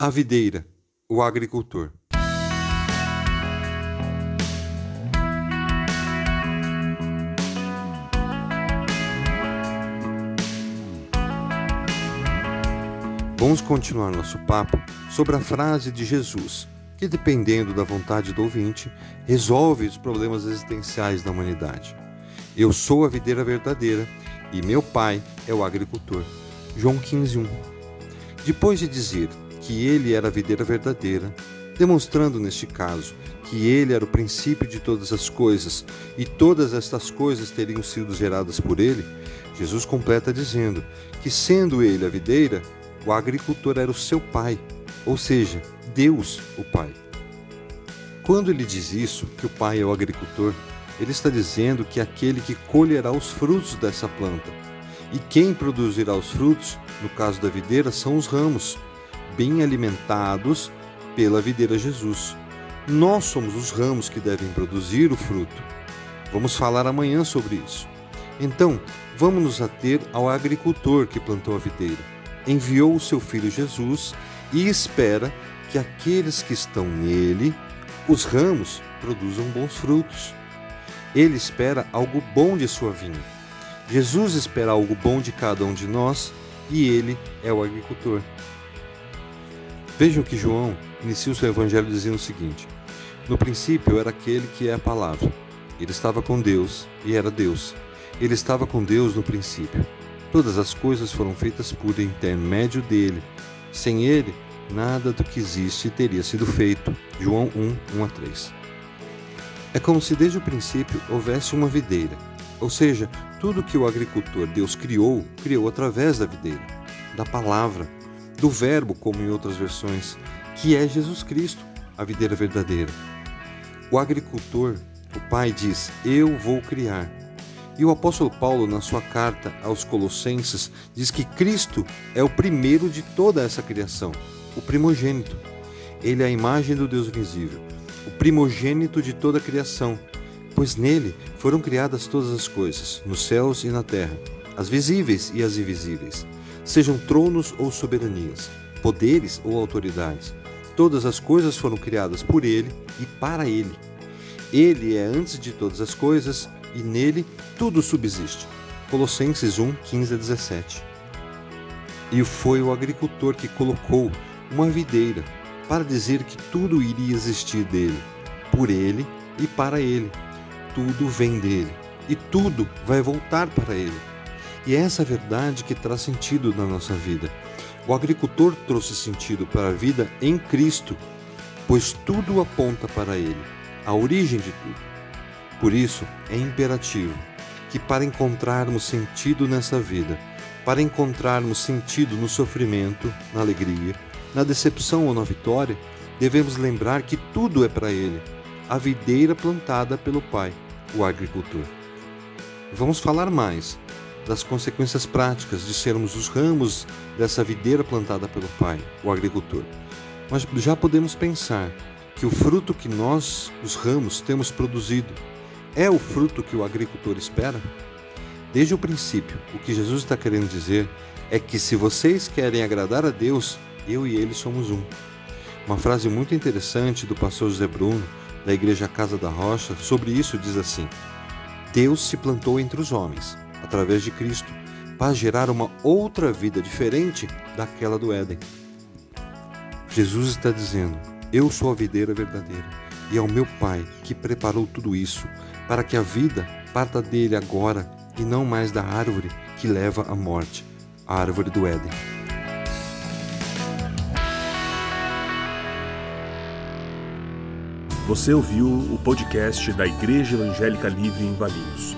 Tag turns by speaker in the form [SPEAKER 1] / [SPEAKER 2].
[SPEAKER 1] A videira, o agricultor. Vamos continuar nosso papo sobre a frase de Jesus, que, dependendo da vontade do ouvinte, resolve os problemas existenciais da humanidade. Eu sou a videira verdadeira e meu pai é o agricultor. João 15:1. Depois de dizer que ele era a videira verdadeira, demonstrando neste caso que ele era o princípio de todas as coisas e todas estas coisas teriam sido geradas por ele, Jesus completa dizendo que, sendo ele a videira, o agricultor era o seu pai, ou seja, Deus, o Pai. Quando ele diz isso, que o pai é o agricultor, ele está dizendo que é aquele que colherá os frutos dessa planta. E quem produzirá os frutos, no caso da videira, são os ramos, bem alimentados pela videira Jesus. Nós somos os ramos que devem produzir o fruto. Vamos falar amanhã sobre isso. Então, vamos nos ater ao agricultor que plantou a videira. Enviou o seu filho Jesus e espera que aqueles que estão nele, os ramos, produzam bons frutos. Ele espera algo bom de sua vinha. Jesus espera algo bom de cada um de nós e ele é o agricultor. Vejam que João inicia o seu evangelho dizendo o seguinte: No princípio era aquele que é a palavra. Ele estava com Deus e era Deus. Ele estava com Deus no princípio. Todas as coisas foram feitas por intermédio dele. Sem ele, nada do que existe teria sido feito. João 1, 1 a 3. É como se desde o princípio houvesse uma videira, ou seja, tudo que o agricultor Deus criou, criou através da videira, da palavra, do Verbo, como em outras versões, que é Jesus Cristo, a videira verdadeira. O agricultor, o Pai, diz: Eu vou criar. E o apóstolo Paulo, na sua carta aos Colossenses, diz que Cristo é o primeiro de toda essa criação, o primogênito. Ele é a imagem do Deus visível, o primogênito de toda a criação, pois nele foram criadas todas as coisas, nos céus e na terra, as visíveis e as invisíveis sejam tronos ou soberanias, poderes ou autoridades. Todas as coisas foram criadas por Ele e para Ele. Ele é antes de todas as coisas e nele tudo subsiste. Colossenses 1, 15 a 17. E foi o agricultor que colocou uma videira para dizer que tudo iria existir dele, por ele e para ele. Tudo vem dele e tudo vai voltar para ele. E é essa verdade que traz sentido na nossa vida. O agricultor trouxe sentido para a vida em Cristo, pois tudo aponta para Ele, a origem de tudo. Por isso, é imperativo que, para encontrarmos sentido nessa vida, para encontrarmos sentido no sofrimento, na alegria, na decepção ou na vitória, devemos lembrar que tudo é para Ele, a videira plantada pelo Pai, o agricultor. Vamos falar mais das consequências práticas de sermos os ramos dessa videira plantada pelo Pai, o agricultor. Mas já podemos pensar que o fruto que nós, os ramos, temos produzido é o fruto que o agricultor espera? Desde o princípio, o que Jesus está querendo dizer é que se vocês querem agradar a Deus, eu e ele somos um. Uma frase muito interessante do pastor José Bruno, da Igreja Casa da Rocha, sobre isso diz assim: Deus se plantou entre os homens através de Cristo, para gerar uma outra vida diferente daquela do Éden. Jesus está dizendo: Eu sou a videira verdadeira e é o meu Pai que preparou tudo isso para que a vida parta dele agora e não mais da árvore que leva à morte, a árvore do Éden.
[SPEAKER 2] Você ouviu o podcast da Igreja Evangélica Livre em Valinhos